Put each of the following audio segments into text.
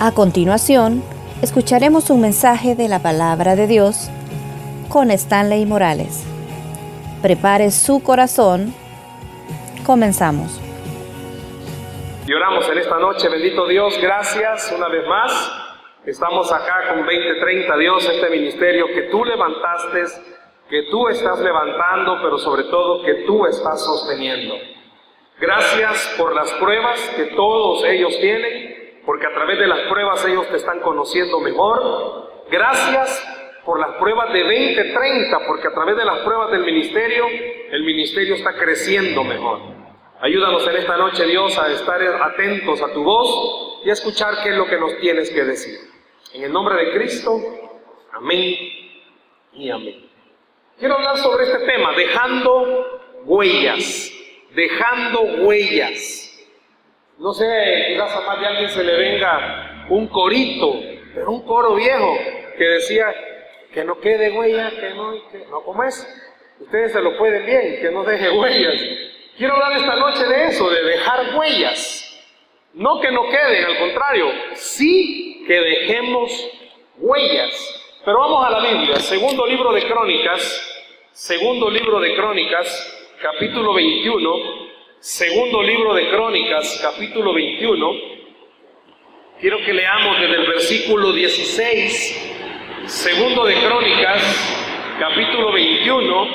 A continuación, escucharemos un mensaje de la palabra de Dios con Stanley Morales. Prepare su corazón. Comenzamos. Y oramos en esta noche, bendito Dios, gracias una vez más. Estamos acá con 2030, Dios, este ministerio que tú levantaste, que tú estás levantando, pero sobre todo que tú estás sosteniendo. Gracias por las pruebas que todos ellos tienen porque a través de las pruebas ellos te están conociendo mejor. Gracias por las pruebas de 2030, porque a través de las pruebas del ministerio, el ministerio está creciendo mejor. Ayúdanos en esta noche, Dios, a estar atentos a tu voz y a escuchar qué es lo que nos tienes que decir. En el nombre de Cristo, amén y amén. Quiero hablar sobre este tema, dejando huellas, dejando huellas. No sé, quizás a más de alguien se le venga un corito, pero un coro viejo que decía que no quede huella, que no, que no, como es? Ustedes se lo pueden bien, que no deje huellas. Quiero hablar esta noche de eso, de dejar huellas. No que no queden, al contrario, sí que dejemos huellas. Pero vamos a la Biblia, segundo libro de Crónicas, segundo libro de Crónicas, capítulo 21, Segundo libro de Crónicas, capítulo 21. Quiero que leamos desde el versículo 16. Segundo de Crónicas, capítulo 21,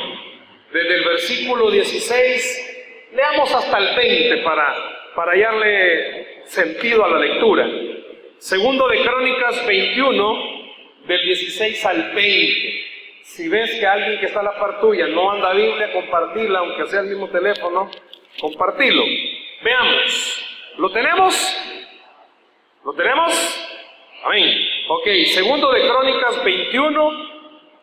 desde el versículo 16. Leamos hasta el 20 para, para hallarle sentido a la lectura. Segundo de Crónicas 21, del 16 al 20. Si ves que alguien que está a la par tuya no anda Biblia, compartirla, aunque sea el mismo teléfono, compartirlo. Veamos. ¿Lo tenemos? ¿Lo tenemos? Amén. Ok, segundo de Crónicas 21,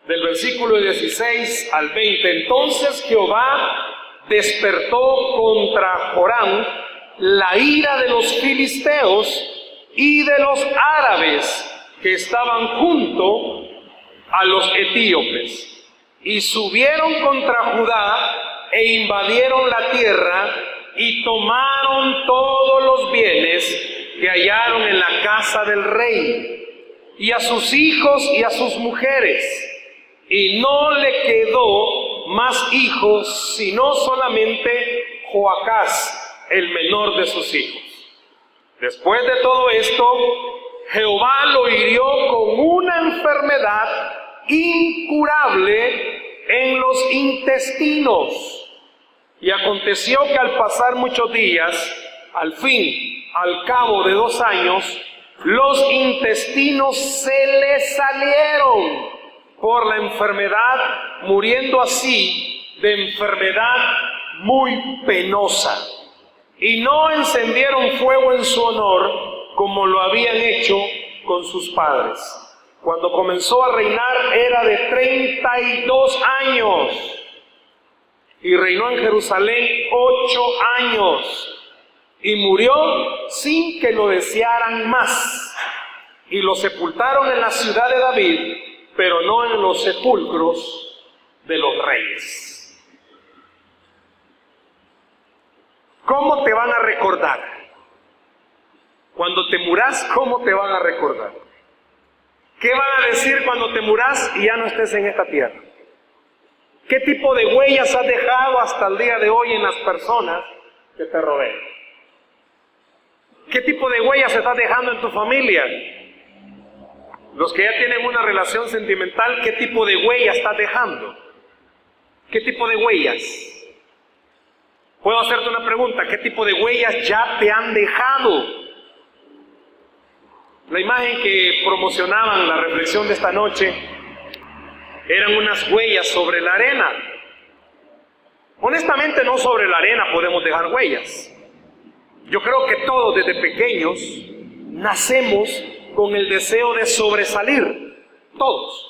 del versículo 16 al 20. Entonces Jehová despertó contra Joram la ira de los filisteos y de los árabes que estaban junto a los etíopes. Y subieron contra Judá e invadieron la tierra y tomaron todos los bienes que hallaron en la casa del rey y a sus hijos y a sus mujeres. Y no le quedó más hijos, sino solamente Joacás, el menor de sus hijos. Después de todo esto, Jehová lo hirió con una enfermedad incurable en los intestinos y aconteció que al pasar muchos días, al fin, al cabo de dos años, los intestinos se le salieron por la enfermedad, muriendo así de enfermedad muy penosa. Y no encendieron fuego en su honor como lo habían hecho con sus padres. Cuando comenzó a reinar era de 32 años y reinó en Jerusalén ocho años y murió sin que lo desearan más. Y lo sepultaron en la ciudad de David, pero no en los sepulcros de los reyes. ¿Cómo te van a recordar? Cuando te muras, ¿cómo te van a recordar? ¿Qué van a decir cuando te muras y ya no estés en esta tierra? ¿Qué tipo de huellas has dejado hasta el día de hoy en las personas que te rodean? ¿Qué tipo de huellas estás dejando en tu familia? Los que ya tienen una relación sentimental, ¿qué tipo de huellas estás dejando? ¿Qué tipo de huellas? Puedo hacerte una pregunta, ¿qué tipo de huellas ya te han dejado? La imagen que promocionaban la reflexión de esta noche eran unas huellas sobre la arena. Honestamente no sobre la arena podemos dejar huellas. Yo creo que todos desde pequeños nacemos con el deseo de sobresalir. Todos.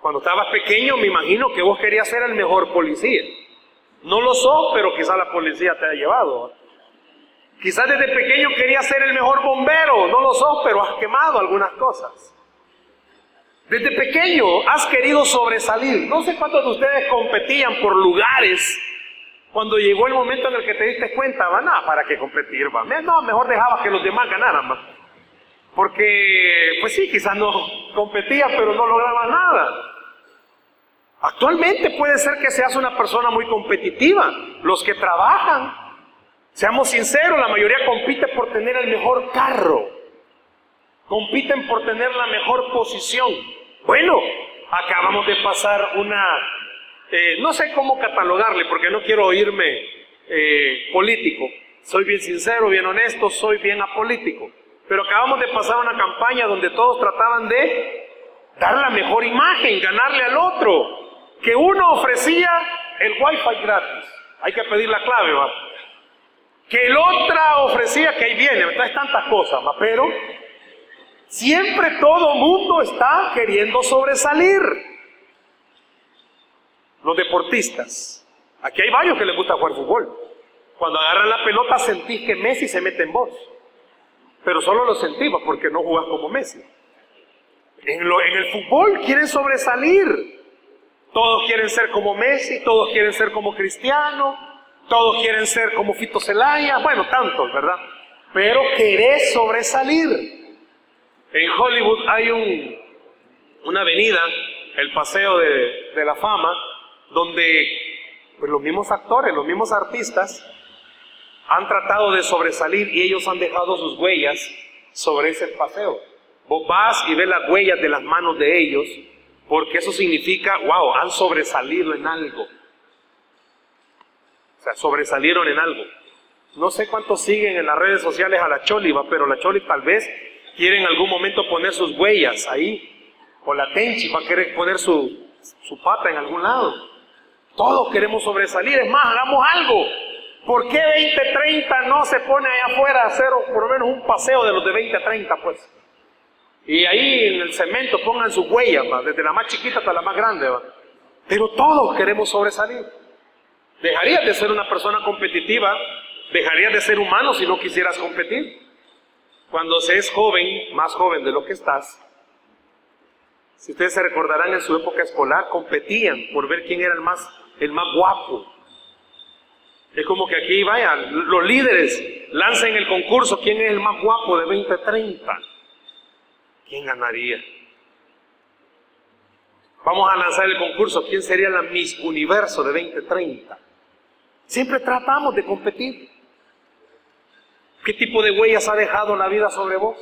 Cuando estabas pequeño me imagino que vos querías ser el mejor policía. No lo sos, pero quizás la policía te ha llevado. Quizás desde pequeño querías ser el mejor bombero. No lo sos, pero has quemado algunas cosas. Desde pequeño has querido sobresalir. No sé cuántos de ustedes competían por lugares cuando llegó el momento en el que te diste cuenta, va, nada, ¿para qué competir? Va? No, mejor dejabas que los demás ganaran. Porque, pues sí, quizás no competía, pero no lograba nada. Actualmente puede ser que seas una persona muy competitiva. Los que trabajan, seamos sinceros, la mayoría compite por tener el mejor carro. Compiten por tener la mejor posición. Bueno, acabamos de pasar una, eh, no sé cómo catalogarle, porque no quiero oírme eh, político. Soy bien sincero, bien honesto, soy bien apolítico. Pero acabamos de pasar una campaña donde todos trataban de dar la mejor imagen, ganarle al otro que uno ofrecía el wifi gratis. Hay que pedir la clave, va. Que el otra ofrecía que ahí viene, entonces tantas cosas, va. Pero siempre todo mundo está queriendo sobresalir. Los deportistas. Aquí hay varios que les gusta jugar fútbol. Cuando agarran la pelota sentís que Messi se mete en vos. Pero solo lo sentimos porque no jugás como Messi. En, en el fútbol quieren sobresalir. Todos quieren ser como Messi, todos quieren ser como Cristiano, todos quieren ser como Fito Celaya, bueno, tantos, ¿verdad? Pero querés sobresalir. En Hollywood hay un, una avenida, el Paseo de, de la Fama, donde pues, los mismos actores, los mismos artistas han tratado de sobresalir y ellos han dejado sus huellas sobre ese paseo. Vos vas y ves las huellas de las manos de ellos porque eso significa, wow, han sobresalido en algo. O sea, sobresalieron en algo. No sé cuántos siguen en las redes sociales a la Choliva, pero la Choli tal vez quiere en algún momento poner sus huellas ahí. O la Tenchi va a querer poner su, su pata en algún lado. Todos queremos sobresalir. Es más, hagamos algo. ¿Por qué 2030 no se pone allá afuera a hacer por lo menos un paseo de los de 2030, pues? Y ahí en el cemento pongan sus huellas, desde la más chiquita hasta la más grande. Pero todos queremos sobresalir. Dejarías de ser una persona competitiva, dejarías de ser humano si no quisieras competir. Cuando se es joven, más joven de lo que estás, si ustedes se recordarán en su época escolar, competían por ver quién era el más, el más guapo. Es como que aquí, vaya, los líderes lancen el concurso, quién es el más guapo de 2030. ¿quién ganaría? Vamos a lanzar el concurso, ¿quién sería la Miss Universo de 2030? Siempre tratamos de competir. ¿Qué tipo de huellas ha dejado la vida sobre vos?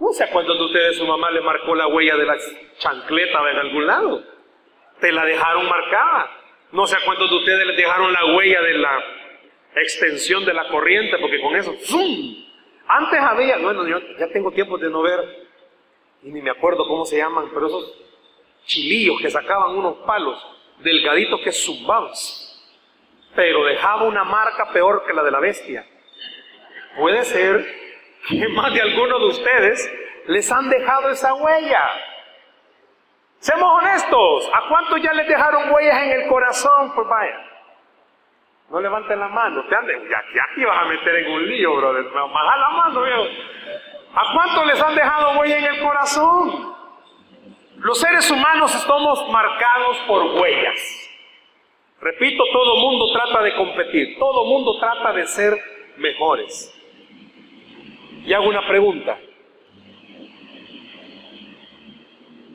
No sé a cuántos de ustedes su mamá le marcó la huella de la chancleta en algún lado. Te la dejaron marcada. No sé a cuántos de ustedes les dejaron la huella de la extensión de la corriente, porque con eso, ¡zum! Antes había, bueno, yo ya tengo tiempo de no ver y ni me acuerdo cómo se llaman, pero esos chilillos que sacaban unos palos delgaditos que zumbaban, pero dejaba una marca peor que la de la bestia. Puede ser que más de algunos de ustedes les han dejado esa huella. Seamos honestos, ¿a cuántos ya les dejaron huellas en el corazón? Pues vaya, no levanten la mano, te ya que aquí vas a meter en un lío, brother, baja la mano, viejo. ¿A cuántos les han dejado huella en el corazón? Los seres humanos estamos marcados por huellas. Repito, todo mundo trata de competir, todo mundo trata de ser mejores. Y hago una pregunta.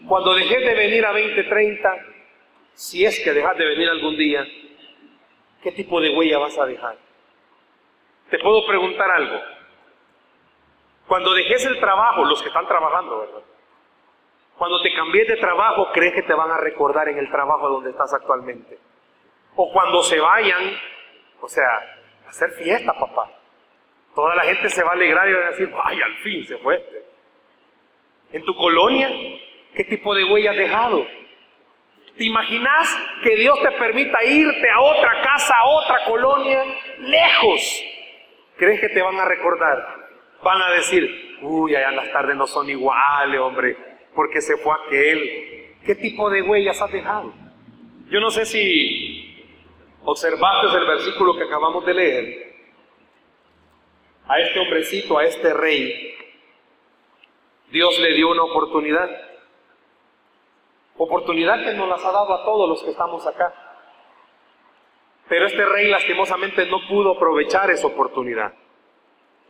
Cuando dejes de venir a 2030, si es que dejas de venir algún día, ¿qué tipo de huella vas a dejar? Te puedo preguntar algo. Cuando dejes el trabajo, los que están trabajando, ¿verdad? Cuando te cambies de trabajo, crees que te van a recordar en el trabajo donde estás actualmente. O cuando se vayan, o sea, hacer fiesta, papá. Toda la gente se va a alegrar y va a decir, ay, al fin se fue este. En tu colonia, ¿qué tipo de huella has dejado? ¿Te imaginas que Dios te permita irte a otra casa, a otra colonia, lejos? ¿Crees que te van a recordar? Van a decir, uy, allá las tardes no son iguales, hombre, porque se fue aquel. ¿Qué tipo de huellas has dejado? Yo no sé si observaste el versículo que acabamos de leer. A este hombrecito, a este rey, Dios le dio una oportunidad. Oportunidad que nos las ha dado a todos los que estamos acá. Pero este rey lastimosamente no pudo aprovechar esa oportunidad.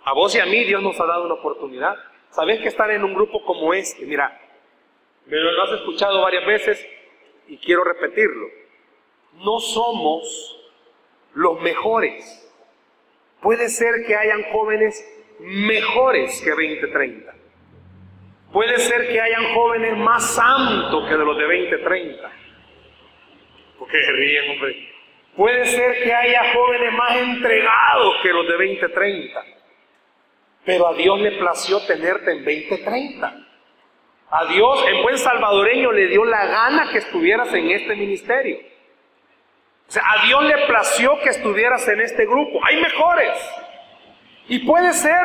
A vos y a mí Dios nos ha dado una oportunidad. ¿Sabes que estar en un grupo como este? Mira, me lo has escuchado varias veces y quiero repetirlo. No somos los mejores. Puede ser que hayan jóvenes mejores que 2030. Puede ser que hayan jóvenes más santos que de los de 2030. Porque ríen, hombre. Puede ser que haya jóvenes más entregados que los de 2030. Pero a Dios le plació tenerte en 2030. A Dios, en buen salvadoreño, le dio la gana que estuvieras en este ministerio. O sea, a Dios le plació que estuvieras en este grupo. Hay mejores. Y puede ser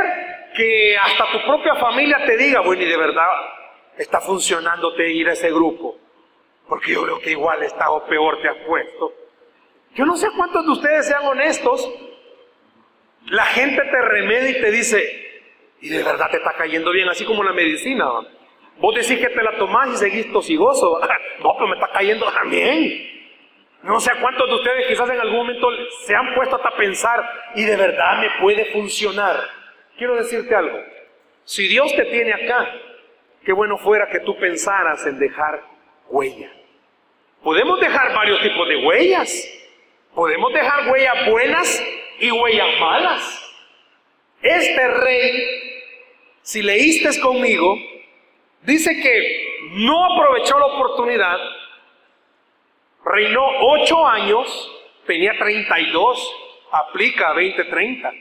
que hasta tu propia familia te diga, bueno, y de verdad está funcionándote ir a ese grupo. Porque yo creo que igual está o peor te has puesto. Yo no sé cuántos de ustedes sean honestos. La gente te remedia y te dice, y de verdad te está cayendo bien, así como la medicina. Vos decís que te la tomás y seguís tosigoso. No, pero me está cayendo también. No sé cuántos de ustedes quizás en algún momento se han puesto hasta pensar y de verdad me puede funcionar. Quiero decirte algo. Si Dios te tiene acá, qué bueno fuera que tú pensaras en dejar huella. Podemos dejar varios tipos de huellas. Podemos dejar huellas buenas y huellas malas. Este rey, si leíste conmigo, dice que no aprovechó la oportunidad, reinó ocho años, tenía 32, aplica a 2030.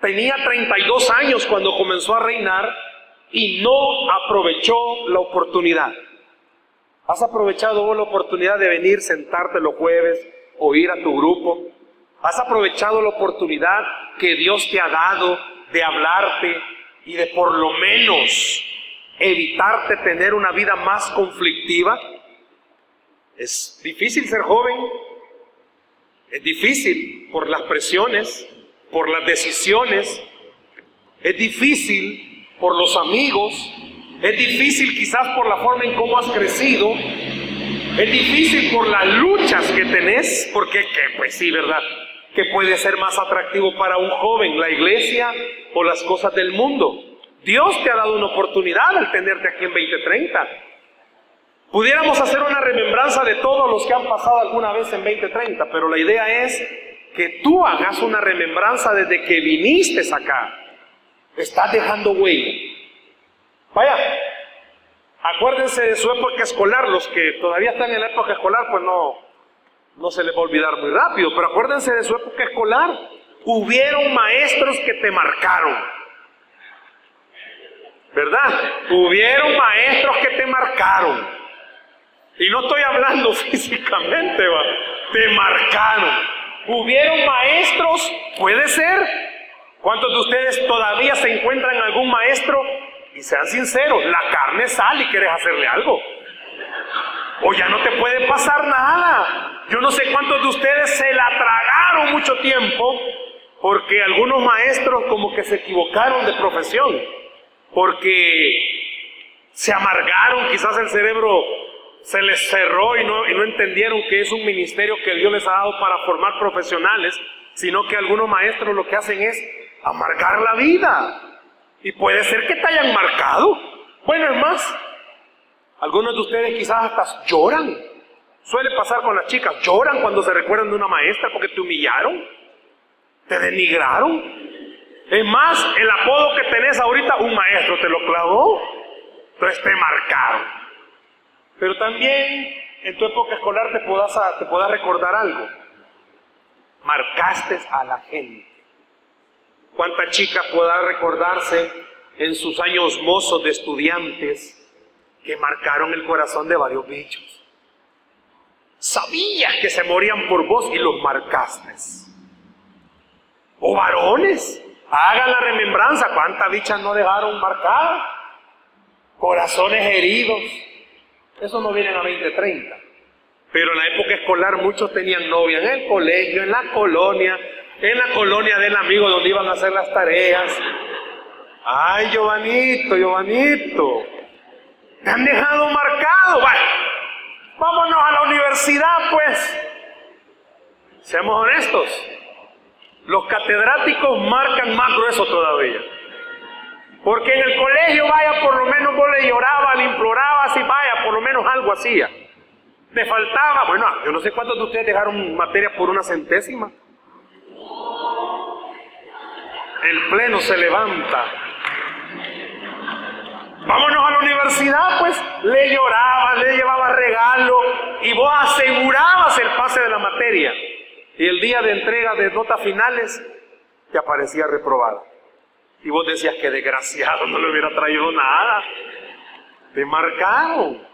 Tenía 32 años cuando comenzó a reinar y no aprovechó la oportunidad. ¿Has aprovechado la oportunidad de venir, sentarte los jueves o ir a tu grupo? ¿Has aprovechado la oportunidad que Dios te ha dado de hablarte y de por lo menos evitarte tener una vida más conflictiva? Es difícil ser joven, es difícil por las presiones, por las decisiones, es difícil por los amigos, es difícil quizás por la forma en cómo has crecido, es difícil por las luchas que tenés, porque pues sí, ¿verdad? Que puede ser más atractivo para un joven, la iglesia o las cosas del mundo. Dios te ha dado una oportunidad al tenerte aquí en 2030. Pudiéramos hacer una remembranza de todos los que han pasado alguna vez en 2030, pero la idea es que tú hagas una remembranza desde que viniste acá. Estás dejando huella. Vaya, acuérdense de su época escolar, los que todavía están en la época escolar, pues no, no se les va a olvidar muy rápido, pero acuérdense de su época escolar. Hubieron maestros que te marcaron. ¿verdad? Hubieron maestros que te marcaron. Y no estoy hablando físicamente. Te marcaron. Hubieron maestros, puede ser. ¿Cuántos de ustedes todavía se encuentran en algún maestro? Y sean sinceros, la carne sale y quieres hacerle algo. O ya no te puede pasar nada. Yo no sé cuántos de ustedes se la tragaron mucho tiempo porque algunos maestros como que se equivocaron de profesión porque se amargaron, quizás el cerebro se les cerró y no, y no entendieron que es un ministerio que Dios les ha dado para formar profesionales, sino que algunos maestros lo que hacen es amargar la vida. Y puede ser que te hayan marcado. Bueno, es más, algunos de ustedes quizás hasta lloran. Suele pasar con las chicas, lloran cuando se recuerdan de una maestra porque te humillaron, te denigraron. Es más, el apodo que tenés ahorita, un maestro te lo clavó, entonces te marcaron. Pero también en tu época escolar te puedas te recordar algo. Marcaste a la gente. ¿Cuánta chica pueda recordarse en sus años mozos de estudiantes que marcaron el corazón de varios bichos? Sabías que se morían por vos y los marcaste. O varones Hagan la remembranza, cuántas bichas no dejaron marcadas, corazones heridos. Eso no viene a 2030. Pero en la época escolar muchos tenían novia en el colegio, en la colonia, en la colonia del amigo donde iban a hacer las tareas. Ay, Giovanito, Giovanito, te han dejado marcado. vámonos a la universidad, pues. Seamos honestos. Los catedráticos marcan más grueso todavía. Porque en el colegio, vaya, por lo menos vos le llorabas, le implorabas y vaya, por lo menos algo hacía. Me faltaba, bueno, yo no sé cuántos de ustedes dejaron materia por una centésima. El pleno se levanta. Vámonos a la universidad, pues le lloraba, le llevaba regalo y vos asegurabas el pase de la materia. Y el día de entrega de notas finales te aparecía reprobada. Y vos decías que desgraciado no le hubiera traído nada. Te marcaron.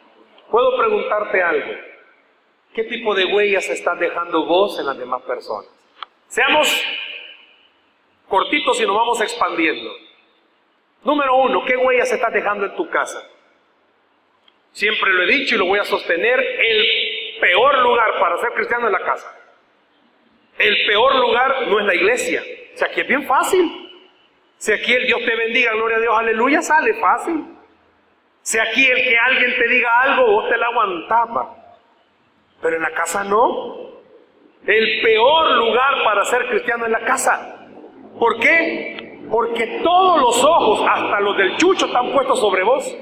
Puedo preguntarte algo. ¿Qué tipo de huellas estás dejando vos en las demás personas? Seamos cortitos y nos vamos expandiendo. Número uno, ¿qué huellas estás dejando en tu casa? Siempre lo he dicho y lo voy a sostener, el peor lugar para ser cristiano es la casa. El peor lugar no es la iglesia. O sea, aquí es bien fácil. Si aquí el Dios te bendiga, gloria a Dios, aleluya, sale fácil. Si aquí el que alguien te diga algo, vos te la aguantaba. Pero en la casa no. El peor lugar para ser cristiano es la casa. ¿Por qué? Porque todos los ojos, hasta los del chucho, están puestos sobre vos.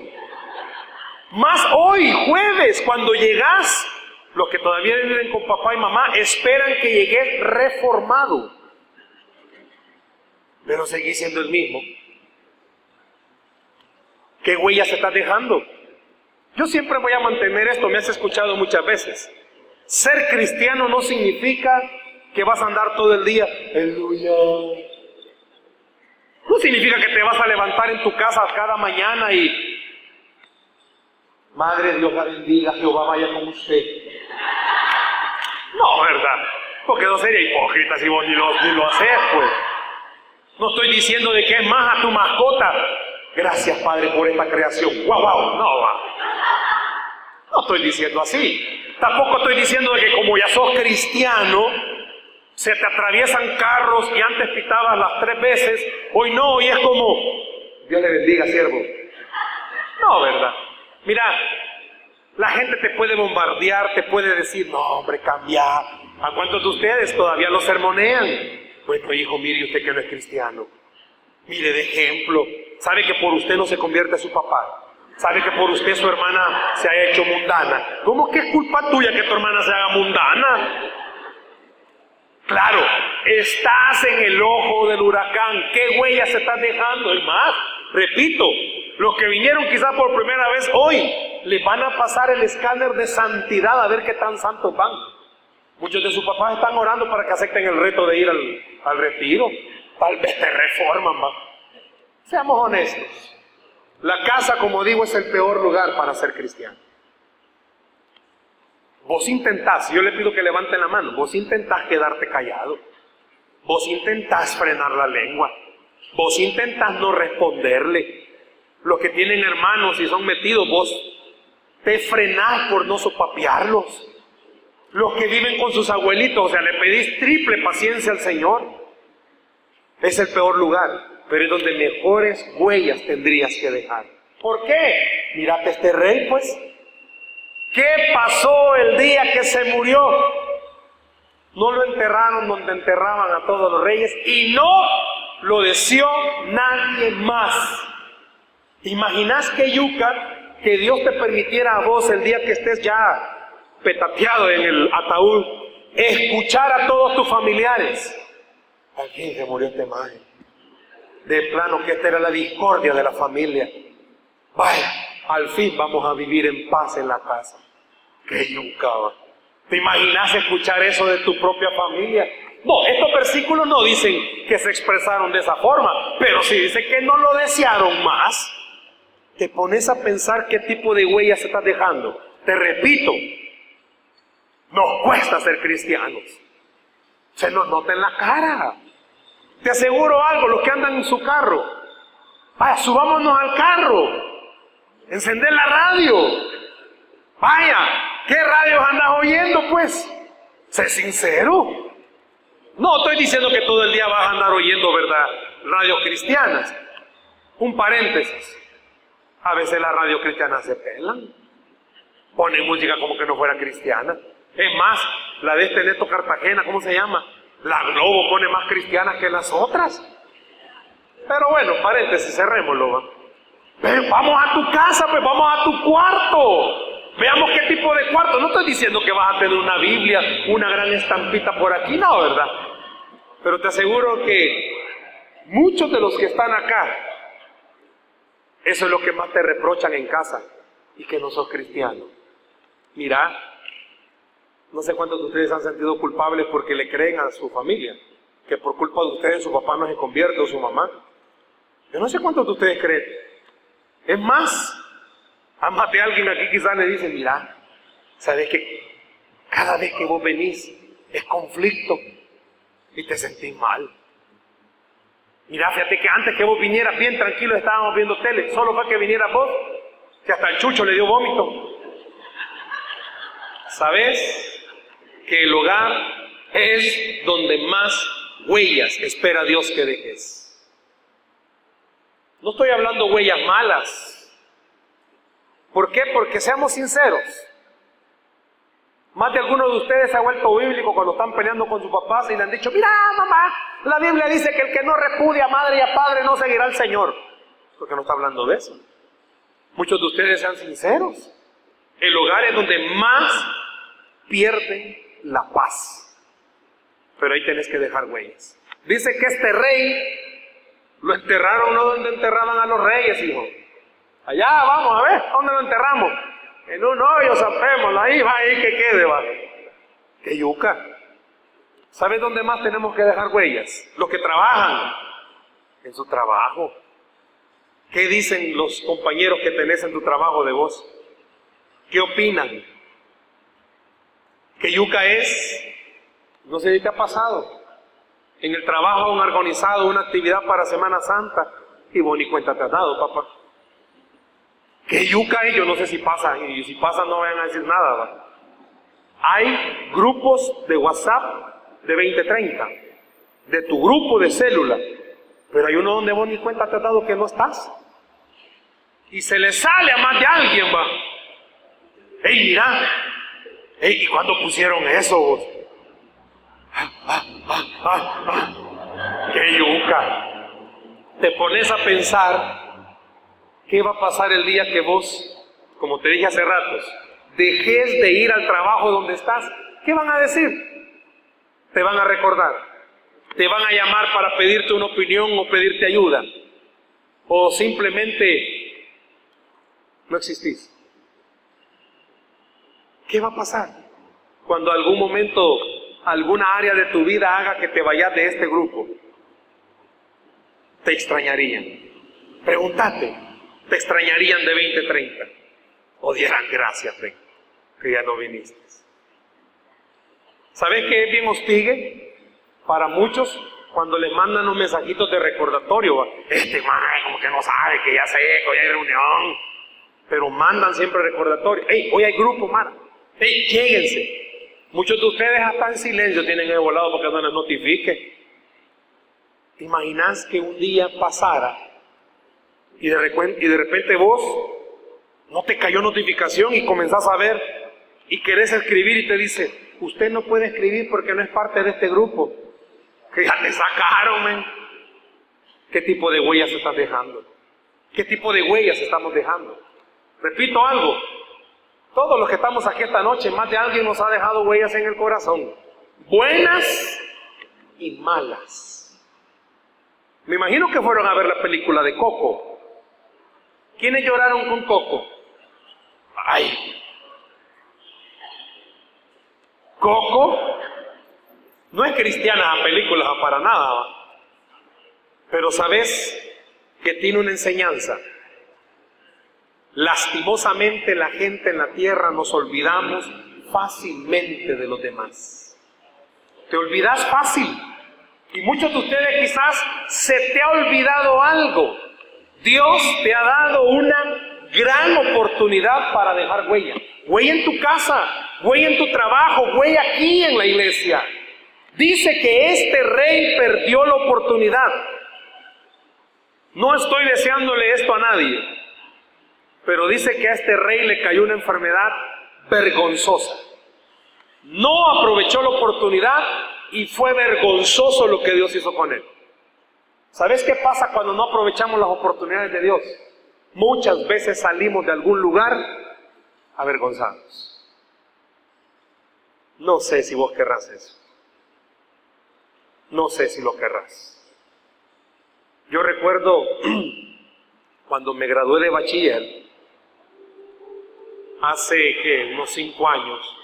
Más hoy, jueves, cuando llegas, los que todavía viven con papá y mamá esperan que llegues reformado pero seguí siendo el mismo. ¿Qué huellas estás dejando? Yo siempre voy a mantener esto, me has escuchado muchas veces. Ser cristiano no significa que vas a andar todo el día, aleluya. No significa que te vas a levantar en tu casa cada mañana y, Madre Dios la bendiga, Jehová vaya con usted. No, ¿verdad? Porque no sería hipócrita si vos ni lo, ni lo haces, pues. No estoy diciendo de que es más a tu mascota. Gracias, Padre, por esta creación. ¡Wow, wow! No, va. No estoy diciendo así. Tampoco estoy diciendo de que como ya sos cristiano, se te atraviesan carros y antes pitabas las tres veces, hoy no, y es como, Dios le bendiga, siervo. No, ¿verdad? Mira, la gente te puede bombardear, te puede decir, no, hombre, cambia. ¿A cuántos de ustedes todavía lo sermonean? Bueno, hijo, mire usted que no es cristiano. Mire de ejemplo. Sabe que por usted no se convierte su papá. Sabe que por usted su hermana se ha hecho mundana. ¿Cómo que es culpa tuya que tu hermana se haga mundana? Claro, estás en el ojo del huracán. ¿Qué huellas estás dejando? Es más, repito, los que vinieron quizás por primera vez hoy, les van a pasar el escáner de santidad a ver qué tan santos van. Muchos de sus papás están orando para que acepten el reto de ir al, retiro. Tal vez te reforman, va. Seamos honestos. La casa, como digo, es el peor lugar para ser cristiano. Vos intentás, yo le pido que levanten la mano, vos intentás quedarte callado. Vos intentás frenar la lengua. Vos intentás no responderle. Los que tienen hermanos y son metidos, vos te frenás por no sopapearlos. Los que viven con sus abuelitos, o sea, le pedís triple paciencia al Señor. Es el peor lugar, pero es donde mejores huellas tendrías que dejar. ¿Por qué? Mírate este rey, pues. ¿Qué pasó el día que se murió? No lo enterraron donde enterraban a todos los reyes y no lo deseó nadie más. ¿Imaginas que yuca que Dios te permitiera a vos el día que estés ya petateado en el ataúd, escuchar a todos tus familiares. Al fin se murió este maje. De plano que esta era la discordia de la familia. Vaya, al fin vamos a vivir en paz en la casa. Que yucaba. ¿Te imaginas escuchar eso de tu propia familia? No, estos versículos no dicen que se expresaron de esa forma, pero sí dice que no lo desearon más. Te pones a pensar qué tipo de huellas estás dejando. Te repito, nos cuesta ser cristianos. Se nos nota en la cara. Te aseguro algo, los que andan en su carro. Vaya, subámonos al carro. Encender la radio. Vaya, ¿qué radios andas oyendo pues? Sé sincero. No estoy diciendo que todo el día vas a andar oyendo, ¿verdad? Radios cristianas. Un paréntesis. A veces las radios cristianas se pelan. Ponen música como que no fuera cristiana. Es más, la de este Neto Cartagena, ¿cómo se llama? La Globo pone más cristiana que las otras. Pero bueno, paréntesis, cerrémoslo. ¿va? vamos a tu casa, pues vamos a tu cuarto. Veamos qué tipo de cuarto. No estoy diciendo que vas a tener una Biblia, una gran estampita por aquí, no, ¿verdad? Pero te aseguro que muchos de los que están acá, eso es lo que más te reprochan en casa y que no sos cristiano. Mira, no sé cuántos de ustedes han sentido culpables porque le creen a su familia, que por culpa de ustedes su papá no se convierte o su mamá. Yo no sé cuántos de ustedes creen. Es más, a más de alguien aquí quizás le dice, mira, sabes que cada vez que vos venís es conflicto y te sentís mal. Mira, fíjate que antes que vos vinieras bien tranquilo estábamos viendo tele, solo fue que vinieras vos, que hasta el chucho le dio vómito. ¿Sabes que el hogar es donde más huellas espera Dios que dejes? No estoy hablando huellas malas, ¿Por qué? Porque seamos sinceros. Más de algunos de ustedes se ha vuelto bíblico cuando están peleando con sus papás y le han dicho, mira mamá, la Biblia dice que el que no repudia a madre y a padre no seguirá al Señor. Porque no está hablando de eso. Muchos de ustedes sean sinceros. El hogar es donde más pierden la paz. Pero ahí tenés que dejar huellas. Dice que este rey lo enterraron no donde enterraban a los reyes, hijo Allá, vamos a ver, ¿dónde lo enterramos? En un hoyo, zapémoslo, ahí va, ahí que quede, va. Que yuca. ¿Sabes dónde más tenemos que dejar huellas? Los que trabajan en su trabajo. ¿Qué dicen los compañeros que tenés en tu trabajo de vos? ¿Qué opinan? ¿Qué yuca es? No sé si te ha pasado. En el trabajo han organizado una actividad para Semana Santa y vos ni cuenta te has dado, papá. Que yuca yo no sé si pasa, y si pasa no vayan a decir nada. Hay grupos de WhatsApp de 20, 30, de tu grupo de célula, pero hay uno donde vos ni cuenta te has dado que no estás. Y se le sale a más de alguien, va. Ey, mira, ¿y cuándo pusieron eso vos? Ah, ah, ah, ¡Qué yuca! Te pones a pensar ¿Qué va a pasar el día que vos, como te dije hace ratos, dejes de ir al trabajo donde estás? ¿Qué van a decir? Te van a recordar. Te van a llamar para pedirte una opinión o pedirte ayuda. O simplemente no existís. ¿Qué va a pasar cuando algún momento alguna área de tu vida haga que te vayas de este grupo? Te extrañarían. Pregúntate, te extrañarían de 20, 30. O dirán gracias, que ya no viniste. ¿Sabes qué es bien hostigue? Para muchos, cuando les mandan los mensajitos de recordatorio, este man como que no sabe que ya sé que hoy hay reunión, pero mandan siempre recordatorio. Hey, hoy hay grupo, man. Hey, lléguense. Muchos de ustedes hasta en silencio tienen el volado porque no les notifique. ¿Te imaginas que un día pasara y de, repente, y de repente vos no te cayó notificación y comenzás a ver y querés escribir y te dice, usted no puede escribir porque no es parte de este grupo. Que ya te sacaron, men. ¿Qué tipo de huellas estás dejando? ¿Qué tipo de huellas estamos dejando? Repito algo, todos los que estamos aquí esta noche, más de alguien nos ha dejado huellas en el corazón. Buenas y malas. Me imagino que fueron a ver la película de Coco. ¿Quiénes lloraron con Coco? Ay. Coco no es cristiana a películas para nada, pero sabes que tiene una enseñanza. Lastimosamente la gente en la tierra nos olvidamos fácilmente de los demás. Te olvidas fácil. Y muchos de ustedes quizás se te ha olvidado algo Dios te ha dado una gran oportunidad para dejar huella. Huella en tu casa, huella en tu trabajo, huella aquí en la iglesia. Dice que este rey perdió la oportunidad. No estoy deseándole esto a nadie, pero dice que a este rey le cayó una enfermedad vergonzosa. No aprovechó la oportunidad y fue vergonzoso lo que Dios hizo con él. ¿Sabes qué pasa cuando no aprovechamos las oportunidades de Dios? Muchas veces salimos de algún lugar avergonzados. No sé si vos querrás eso. No sé si lo querrás. Yo recuerdo cuando me gradué de bachiller, hace que unos cinco años.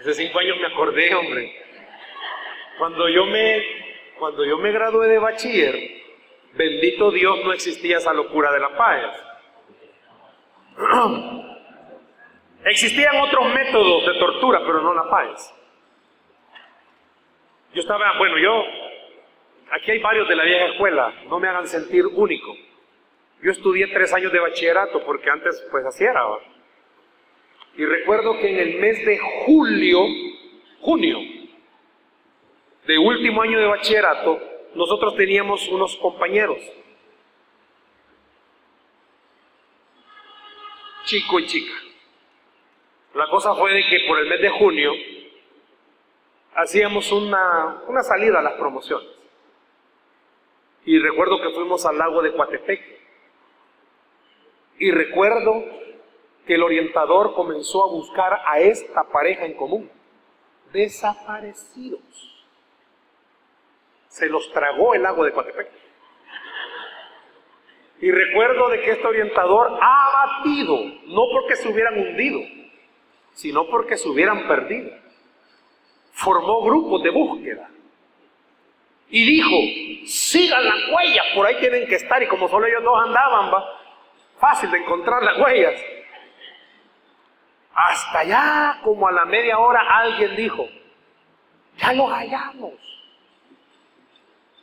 Hace cinco años me acordé, hombre. Cuando yo me, cuando yo me gradué de bachiller, bendito Dios, no existía esa locura de la paz. Existían otros métodos de tortura, pero no la paz. Yo estaba, bueno, yo, aquí hay varios de la vieja escuela, no me hagan sentir único. Yo estudié tres años de bachillerato porque antes pues así era. Y recuerdo que en el mes de julio, junio, de último año de bachillerato, nosotros teníamos unos compañeros, chico y chica. La cosa fue de que por el mes de junio hacíamos una, una salida a las promociones. Y recuerdo que fuimos al lago de Coatepec. Y recuerdo que el orientador comenzó a buscar a esta pareja en común. Desaparecidos. Se los tragó el lago de Coatepec. Y recuerdo de que este orientador ha abatido, no porque se hubieran hundido, sino porque se hubieran perdido. Formó grupos de búsqueda. Y dijo, sigan las huellas, por ahí tienen que estar. Y como solo ellos dos andaban, va, fácil de encontrar las huellas. Hasta allá, como a la media hora, alguien dijo, ya los hallamos.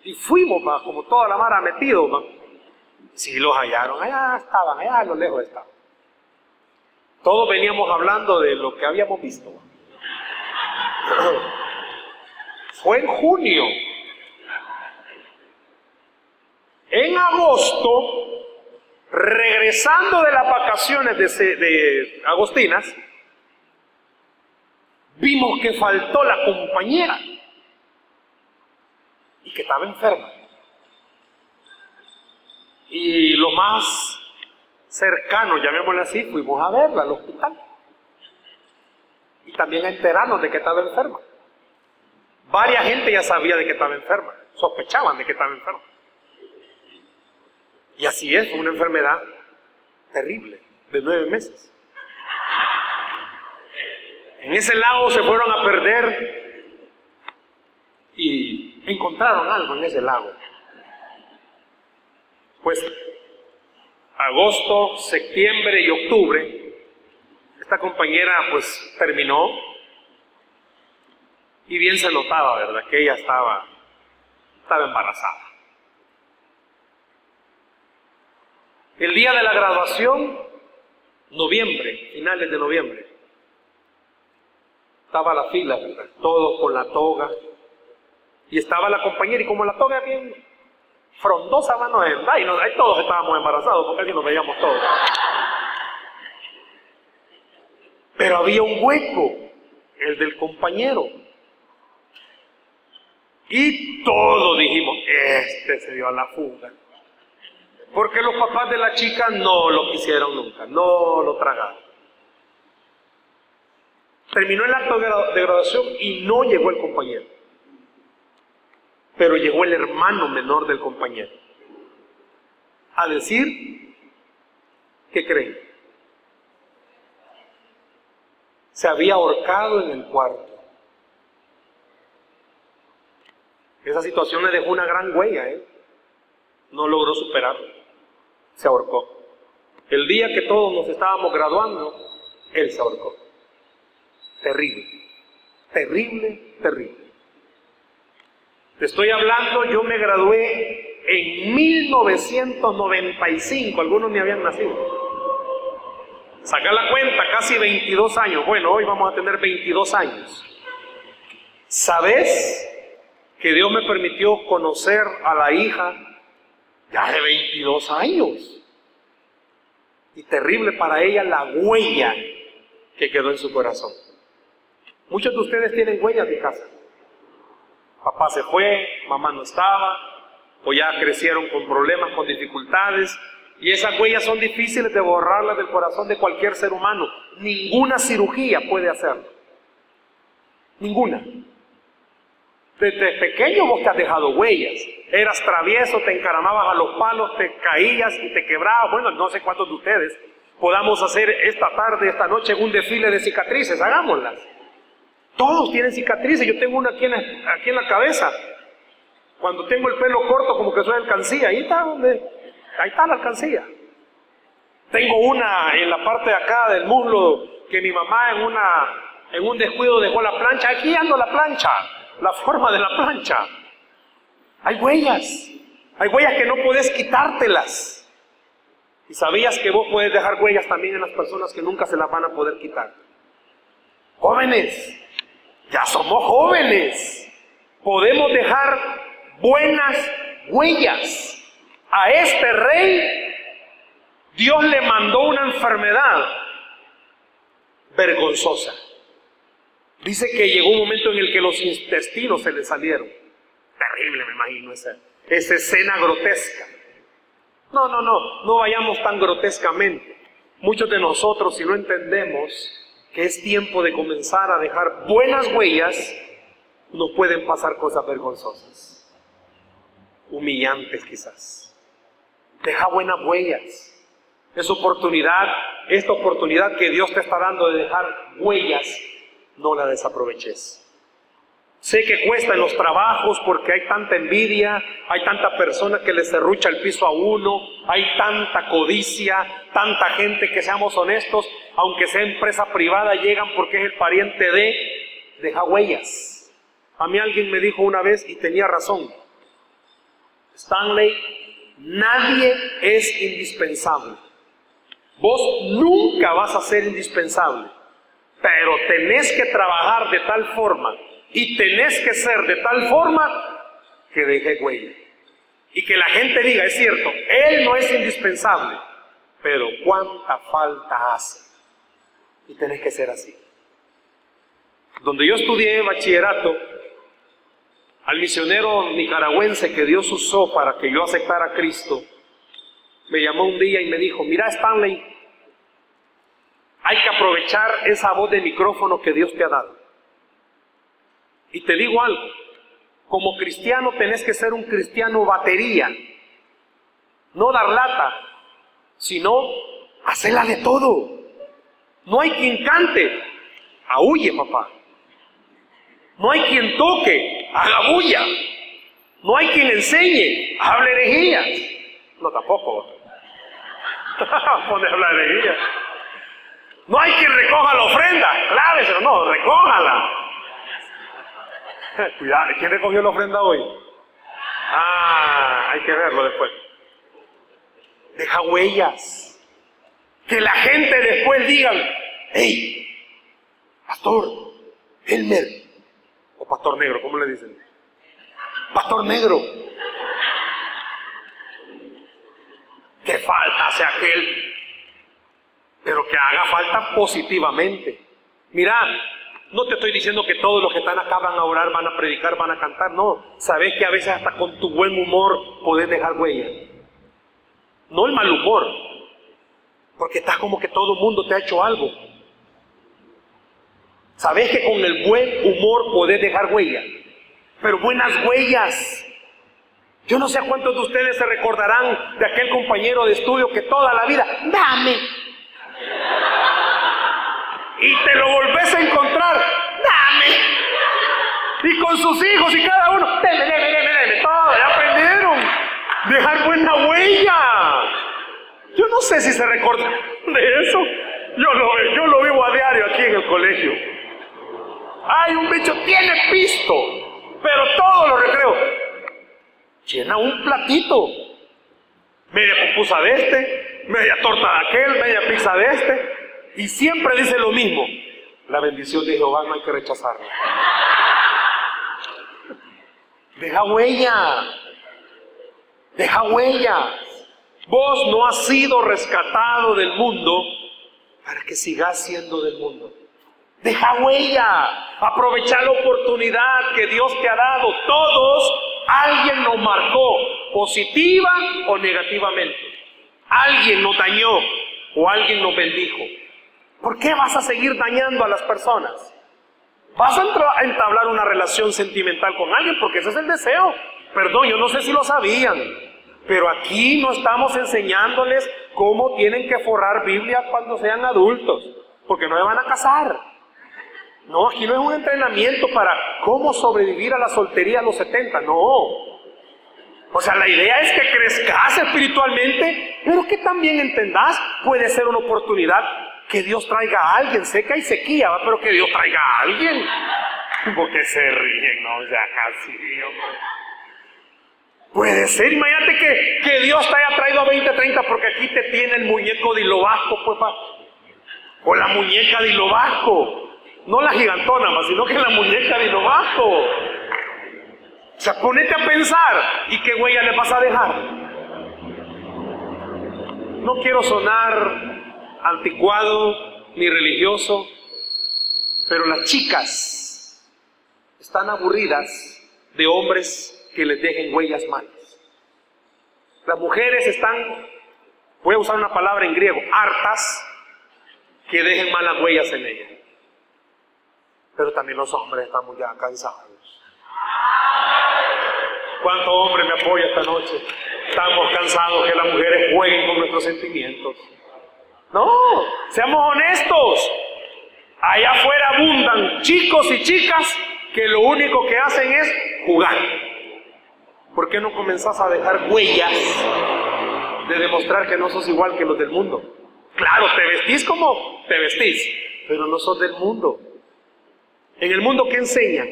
Y fuimos, como toda la mara metido. Si Sí los hallaron, allá estaban, allá a lo lejos estaban. Todos veníamos hablando de lo que habíamos visto. Fue en junio. En agosto, regresando de las vacaciones de, Agostinas, vimos que faltó la compañera y que estaba enferma. Y lo más cercano, llamémosle así, fuimos a verla al hospital. Y también a enterarnos de que estaba enferma. Varia gente ya sabía de que estaba enferma, sospechaban de que estaba enferma. Y así es, una enfermedad terrible, de nueve meses. En ese lago se fueron a perder y encontraron algo en ese lago. Pues agosto, septiembre y octubre, esta compañera pues terminó y bien se notaba, ¿verdad? Que ella estaba, estaba embarazada. El día de la graduación, noviembre, finales de noviembre, estaba la fila, ¿verdad? Todos con la toga. Y estaba la compañera, y como la toga bien frondosa, mano, ahí todos estábamos embarazados, porque así nos veíamos todos. Pero había un hueco, el del compañero. Y todos dijimos, este se dio a la fuga. Porque los papás de la chica no lo quisieron nunca, no lo tragaron. Terminó el acto de graduación y no llegó el compañero. Pero llegó el hermano menor del compañero a decir, ¿qué creen? Se había ahorcado en el cuarto. Esa situación le dejó una gran huella, ¿eh? No logró superarlo. Se ahorcó. El día que todos nos estábamos graduando, él se ahorcó. Terrible, terrible, terrible. Te estoy hablando, yo me gradué en 1995, algunos me habían nacido. Saca la cuenta, casi 22 años. Bueno, hoy vamos a tener 22 años. ¿Sabes que Dios me permitió conocer a la hija ya de 22 años? Y terrible para ella la huella que quedó en su corazón. Muchos de ustedes tienen huellas de casa. Papá se fue, mamá no estaba, o ya crecieron con problemas, con dificultades, y esas huellas son difíciles de borrarlas del corazón de cualquier ser humano. Ninguna cirugía puede hacerlo. Ninguna. Desde pequeño vos te has dejado huellas. Eras travieso, te encaramabas a los palos, te caías y te quebrabas. Bueno, no sé cuántos de ustedes podamos hacer esta tarde, esta noche, un desfile de cicatrices. Hagámoslas. Todos tienen cicatrices. Yo tengo una aquí en la, aquí en la cabeza. Cuando tengo el pelo corto, como que soy alcancía. Ahí está donde. Ahí está la alcancía. Tengo una en la parte de acá del muslo que mi mamá en una en un descuido dejó la plancha. Aquí ando la plancha la forma de la plancha. Hay huellas, hay huellas que no puedes quitártelas. Y sabías que vos puedes dejar huellas también en las personas que nunca se las van a poder quitar. Jóvenes, ya somos jóvenes. Podemos dejar buenas huellas. A este rey Dios le mandó una enfermedad vergonzosa. Dice que llegó un momento en el que los intestinos se le salieron. Terrible, me imagino, esa, escena grotesca. No, no, no, no vayamos tan grotescamente. Muchos de nosotros, si no entendemos que es tiempo de comenzar a dejar buenas huellas, nos pueden pasar cosas vergonzosas, humillantes quizás. Deja buenas huellas. Es oportunidad, esta oportunidad que Dios te está dando de dejar huellas no la desaproveches. Sé que cuesta en los trabajos porque hay tanta envidia, hay tanta persona que le cerrucha el piso a uno, hay tanta codicia, tanta gente que seamos honestos, aunque sea empresa privada, llegan porque es el pariente de, deja huellas. A mí alguien me dijo una vez y tenía razón, Stanley, nadie es indispensable. Vos nunca vas a ser indispensable. Pero tenés que trabajar de tal forma y tenés que ser de tal forma que deje huella. Y que la gente diga, es cierto, él no es indispensable, pero cuánta falta hace. Y tenés que ser así. Donde yo estudié bachillerato, al misionero nicaragüense que Dios usó para que yo aceptara a Cristo, me llamó un día y me dijo, mira Stanley, hay que aprovechar esa voz de micrófono que Dios te ha dado. Y te digo algo, como cristiano tenés que ser un cristiano batería, no dar lata, sino hacerla de todo. No hay quien cante, aúlle papá. No hay quien toque, haga bulla. No hay quien enseñe, hable herejías. No, tampoco. Pone hablar herejías. No hay quien recoja la ofrenda, cláveselo, no, recójala. Cuidado, ¿quién recogió la ofrenda hoy? Ah, hay que verlo después. Deja huellas. Que la gente después diga, hey, pastor, Elmer, o pastor negro, ¿cómo le dicen? Pastor negro. ¿Qué falta hace aquel pero que haga falta positivamente. Mira, no te estoy diciendo que todos los que están acá van a orar, van a predicar, van a cantar, no. Sabes que a veces hasta con tu buen humor puedes dejar huella. No el mal humor, porque estás como que todo el mundo te ha hecho algo. Sabes que con el buen humor puedes dejar huella, pero buenas huellas. Yo no sé a cuántos de ustedes se recordarán de aquel compañero de estudio que toda la vida, dame, y te lo volvés a encontrar, dame. Y con sus hijos y cada uno, deme, deme, deme, deme, todo. Dejar buena huella. Yo no sé si se recuerda de eso. Yo lo, yo lo vivo a diario aquí en el colegio. Hay un bicho, tiene pisto, pero todo lo recreo. Llena un platito. Media pupusa de este, media torta de aquel, media pizza de este. Y siempre dice lo mismo. La bendición de Jehová no hay que rechazarla. Deja huella. Deja huella. Vos no has sido rescatado del mundo para que sigas siendo del mundo. Deja huella. Aprovecha la oportunidad que Dios te ha dado. Todos, alguien nos marcó. positiva o negativamente. Alguien nos dañó o alguien nos bendijo. ¿Por qué vas a seguir dañando a las personas? Vas a entablar una relación sentimental con alguien porque ese es el deseo. Perdón, yo no sé si lo sabían, pero aquí no estamos enseñándoles cómo tienen que forrar Biblia cuando sean adultos, porque no se van a casar. No, aquí no es un entrenamiento para cómo sobrevivir a la soltería a los 70, no. O sea, la idea es que crezcas espiritualmente, pero que también entendás, puede ser una oportunidad que Dios traiga a alguien. Sé que hay sequía, pero que Dios traiga a alguien. Porque se ríen, no, ya casi, hombre. Puede ser, imagínate que, que Dios te haya traído a 20, 30, porque aquí te tiene el muñeco de hilo vasco, pues, pa. o la muñeca de hilo vasco. No la gigantona más, sino que la muñeca de hilo vasco. O sea, ponete a pensar, ¿y qué huella le vas a dejar? No quiero sonar anticuado ni religioso, pero las chicas están aburridas de hombres que les dejen huellas malas. Las mujeres están, voy a usar una palabra en griego, hartas que dejen malas huellas en ellas. Pero también los hombres estamos ya cansados. ¿Cuánto hombre me apoya esta noche? Estamos cansados que las mujeres jueguen con nuestros sentimientos. No, seamos honestos. Allá afuera abundan chicos y chicas que lo único que hacen es jugar. ¿Por qué no comenzás a dejar huellas de demostrar que no sos igual que los del mundo? Claro, te vestís como te vestís, pero no sos del mundo. En el mundo, ¿qué enseñan?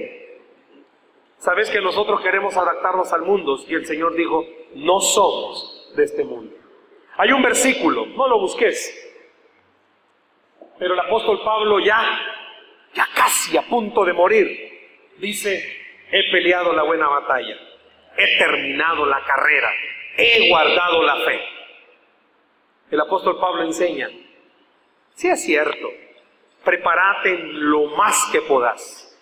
Sabes que nosotros queremos adaptarnos al mundo y el Señor dijo, no somos de este mundo. Hay un versículo, no lo busques, pero el apóstol Pablo ya, ya casi a punto de morir, dice, he peleado la buena batalla, he terminado la carrera, he guardado la fe. El apóstol Pablo enseña, si es cierto, prepárate lo más que puedas,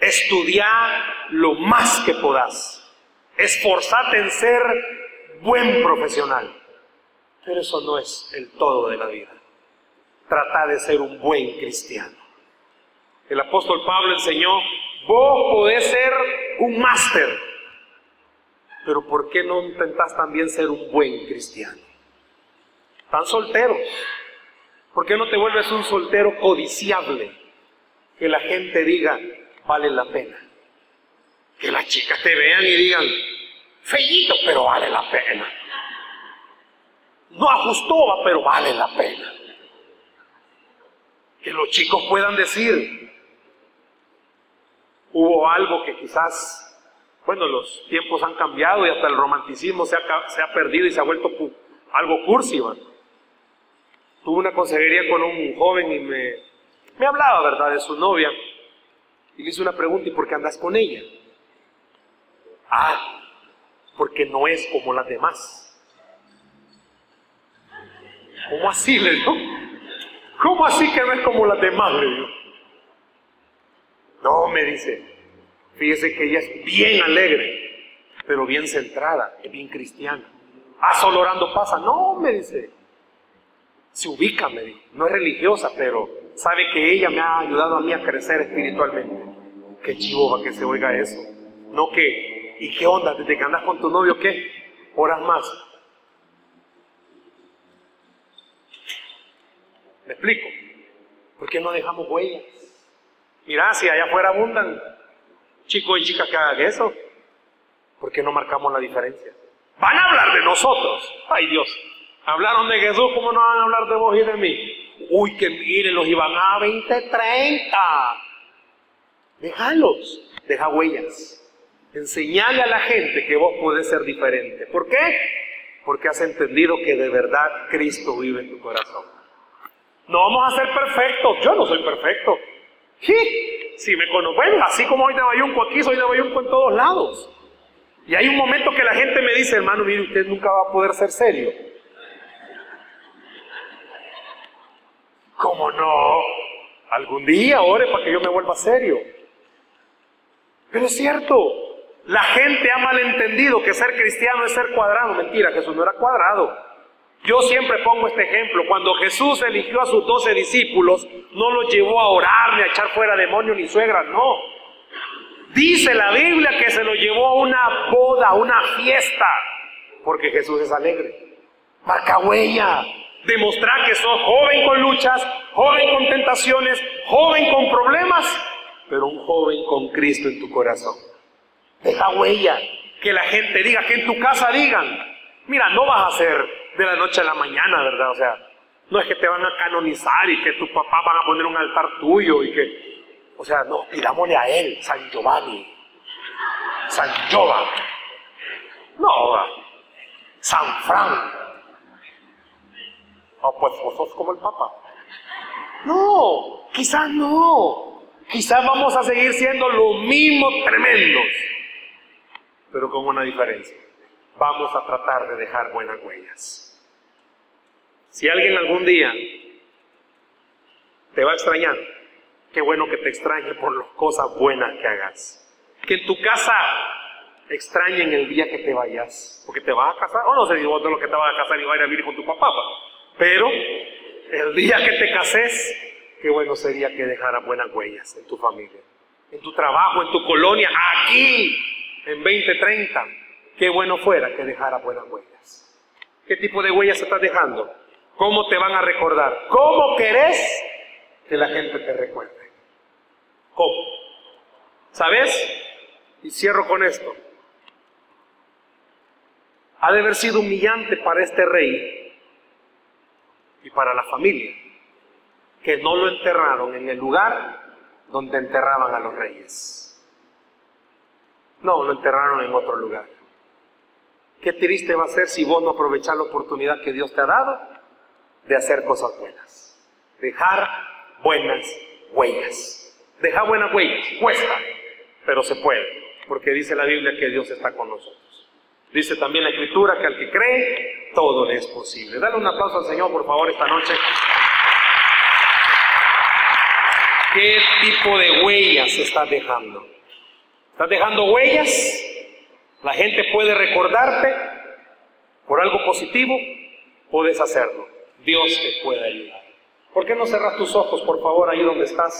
estudiar lo más que puedas, esforzate en ser buen profesional, pero eso no es el todo de la vida. Trata de ser un buen cristiano. El apóstol Pablo enseñó, vos podés ser un máster, pero ¿por qué no intentás también ser un buen cristiano? Están solteros. ¿Por qué no te vuelves un soltero codiciable? Que la gente diga, vale la pena. Que las chicas te vean y digan, fellito, pero vale la pena. No ajustó, pero vale la pena. Que los chicos puedan decir, hubo algo que quizás, bueno, los tiempos han cambiado y hasta el romanticismo se ha, se ha perdido y se ha vuelto algo cursi, Tuve una consejería con un joven y me, me hablaba, ¿verdad?, de su novia. Y le hice una pregunta, ¿y por qué andas con ella? Ah, porque no es como las demás. ¿Cómo así, le digo? ¿Cómo así que no es como las demás, le digo? No, me dice, fíjese que ella es bien alegre, pero bien centrada, es bien cristiana. Ah, solo orando pasa. No, me dice, se ubica, me dijo. No es religiosa, pero sabe que ella me ha ayudado a mí a crecer espiritualmente. Qué chivo que se oiga eso. No que, ¿y qué onda? Desde que andas con tu novio, ¿qué? Horas más. ¿Me explico? ¿Por qué no dejamos huellas? Mira, si allá afuera abundan chicos y chicas que hagan eso, ¿por qué no marcamos la diferencia? Van a hablar de nosotros. Ay Dios, hablaron de Jesús, ¿cómo no van a hablar de vos y de mí? Uy, que miren, los iban a 20, 30. Déjalos, deja huellas. Enseñale a la gente que vos podés ser diferente. ¿Por qué? Porque has entendido que de verdad Cristo vive en tu corazón. No vamos a ser perfectos. Yo no soy perfecto. Sí, si me conozco, bueno, así como hoy de Bayunco aquí, soy de Bayunco en todos lados. Y hay un momento que la gente me dice, hermano, mire, usted nunca va a poder ser serio. ¿Cómo no? Algún día ore para que yo me vuelva serio. Pero es cierto, La gente ha malentendido que ser cristiano es ser cuadrado. Mentira, Jesús no era cuadrado. Yo siempre pongo este ejemplo. Cuando Jesús eligió a sus doce discípulos, no los llevó a orar, ni a echar fuera demonios, ni suegras, no. Dice la Biblia que se lo llevó a una boda, a una fiesta, porque Jesús es alegre. Marca huella. Demostrar que sos joven con luchas, joven con tentaciones, joven con problemas, pero un joven con Cristo en tu corazón. Deja huella. Que la gente diga, que en tu casa digan. Mira, no vas a ser de la noche a la mañana, ¿verdad? O sea, no es que te van a canonizar y que tus papás van a poner un altar tuyo y que, o sea, no, pidámosle a él, San Giovanni, San Giovanni. No, San Fran. Oh, pues vos sos como el Papa. No, quizás no. Quizás vamos a seguir siendo los mismos tremendos, pero con una diferencia. Vamos a tratar de dejar buenas huellas. Si alguien algún día te va a extrañar, qué bueno que te extrañe por las cosas buenas que hagas. Que en tu casa extrañen el día que te vayas, porque te vas a casar, o no sé si vos de lo que te vas a casar y vas a ir a vivir con tu papá, pero el día que te cases, qué bueno sería que dejara buenas huellas en tu familia, en tu trabajo, en tu colonia, aquí, en 2030. Qué bueno fuera que dejara buenas huellas. ¿Qué tipo de huellas estás dejando? ¿Cómo te van a recordar? ¿Cómo querés que la gente te recuerde? ¿Cómo? ¿Sabes? Y cierro con esto. Ha de haber sido humillante para este rey y para la familia que no lo enterraron en el lugar donde enterraban a los reyes. No, lo enterraron en otro lugar. Qué triste va a ser si vos no aprovechás la oportunidad que Dios te ha dado de hacer cosas buenas. Dejar buenas huellas. Dejar buenas huellas, cuesta, pero se puede, porque dice la Biblia que Dios está con nosotros. Dice también la Escritura que al que cree, todo le es posible. Dale un aplauso al Señor, por favor, esta noche. ¿Qué tipo de huellas estás dejando? ¿Estás dejando huellas? La gente puede recordarte por algo positivo, puedes hacerlo. Dios te puede ayudar. ¿Por qué no cerras tus ojos, por favor, ahí donde estás?